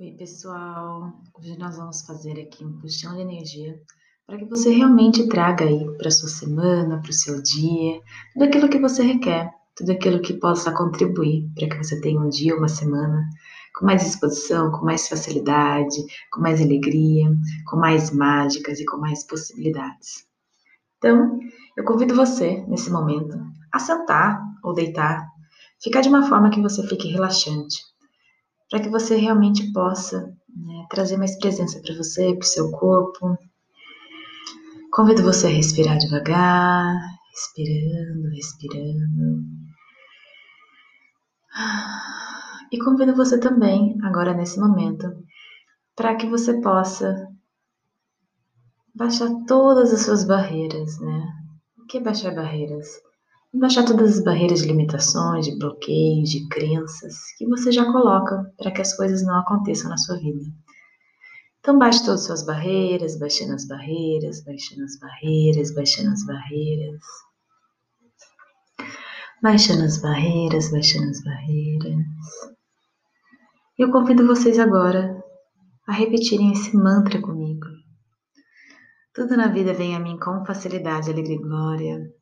Oi, pessoal. Hoje nós vamos fazer aqui um puxão de energia para que você realmente traga aí para sua semana, para o seu dia, tudo aquilo que você requer, tudo aquilo que possa contribuir para que você tenha um dia, uma semana com mais disposição, com mais facilidade, com mais alegria, com mais mágicas e com mais possibilidades. Então, eu convido você, nesse momento, a sentar ou deitar, ficar de uma forma que você fique relaxante, para que você realmente possa né, trazer mais presença para você, para o seu corpo. Convido você a respirar devagar, respirando, respirando. E convido você também, agora nesse momento, para que você possa baixar todas as suas barreiras, né? O que é baixar barreiras? Baixar todas as barreiras de limitações, de bloqueios, de crenças que você já coloca para que as coisas não aconteçam na sua vida. Então baixe todas as suas barreiras, baixando as barreiras, baixando as barreiras, baixando as barreiras. Baixando as barreiras, baixando as barreiras. Eu convido vocês agora a repetirem esse mantra comigo. Tudo na vida vem a mim com facilidade, alegria e glória.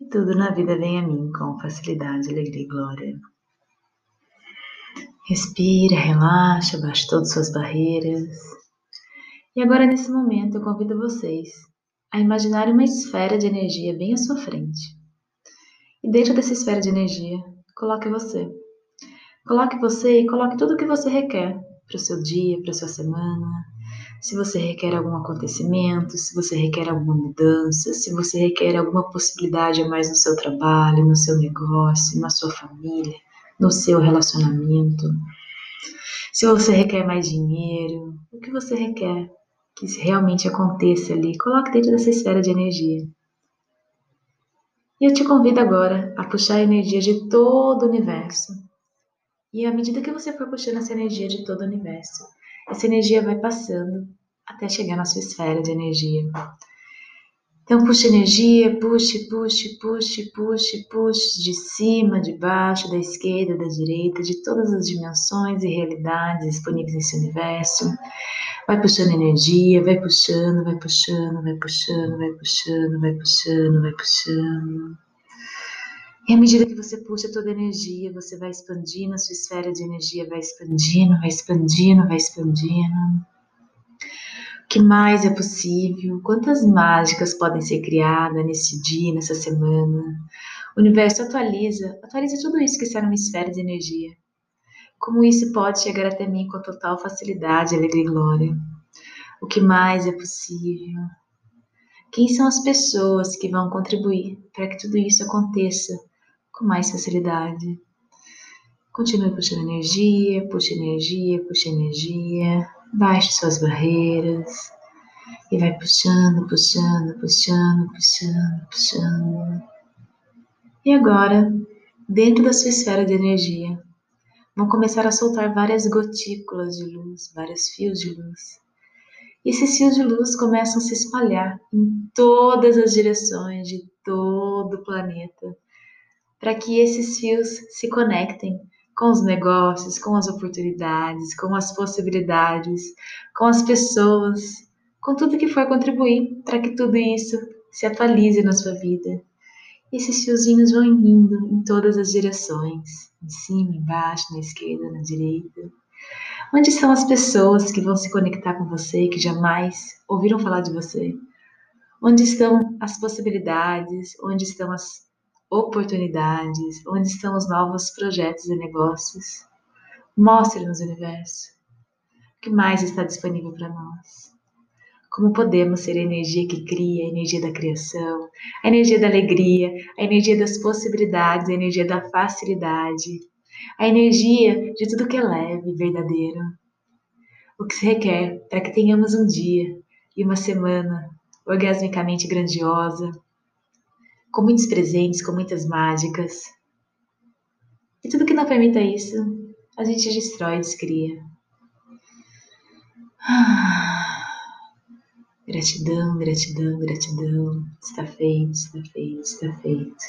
E tudo na vida vem a mim com facilidade, alegria e glória. Respira, relaxa, baixa todas as suas barreiras. E agora, nesse momento, eu convido vocês a imaginar uma esfera de energia bem à sua frente. E dentro dessa esfera de energia, coloque você. Coloque você e coloque tudo o que você requer para o seu dia, para a sua semana. Se você requer algum acontecimento, se você requer alguma mudança, se você requer alguma possibilidade a mais no seu trabalho, no seu negócio, na sua família, no seu relacionamento. Se você requer mais dinheiro, o que você requer que realmente aconteça ali, coloque dentro dessa esfera de energia. E eu te convido agora a puxar a energia de todo o universo. E à medida que você for puxando essa energia de todo o universo, essa energia vai passando até chegar na sua esfera de energia. Então, puxe energia, puxe, puxe, puxe, puxe, puxe, de cima, de baixo, da esquerda, da direita, de todas as dimensões e realidades disponíveis nesse universo. Vai puxando energia, vai puxando, vai puxando, vai puxando, vai puxando, vai puxando, vai puxando. E à medida que você puxa toda a energia, você vai expandindo, a sua esfera de energia vai expandindo, vai expandindo, vai expandindo. O que mais é possível? Quantas mágicas podem ser criadas nesse dia, nessa semana? O universo atualiza, atualiza tudo isso que está numa esfera de energia. Como isso pode chegar até mim com total facilidade, alegria e glória? O que mais é possível? Quem são as pessoas que vão contribuir para que tudo isso aconteça com mais facilidade? Continue puxando energia, puxa energia, puxa energia, baixe suas barreiras e vai puxando, puxando, puxando, puxando, puxando. E agora, dentro da sua esfera de energia, vão começar a soltar várias gotículas de luz, vários fios de luz. E esses fios de luz começam a se espalhar em todas as direções de todo o planeta, para que esses fios se conectem com os negócios, com as oportunidades, com as possibilidades, com as pessoas, com tudo que for contribuir para que tudo isso se atualize na sua vida. Esses fiozinhos vão indo em todas as direções, em cima, embaixo, na esquerda, na direita. Onde estão as pessoas que vão se conectar com você, que jamais ouviram falar de você? Onde estão as possibilidades? Onde estão as oportunidades? Onde estão os novos projetos e negócios? Mostre-nos, universo, o que mais está disponível para nós. Como podemos ser a energia que cria, a energia da criação, a energia da alegria, a energia das possibilidades, a energia da facilidade, a energia de tudo que é leve e verdadeiro. o que se requer para que tenhamos um dia e uma semana orgasmicamente grandiosa, com muitos presentes, com muitas mágicas. E tudo que não permita isso, a gente destrói, descria. Gratidão, gratidão, gratidão. Está feito, está feito, está feito.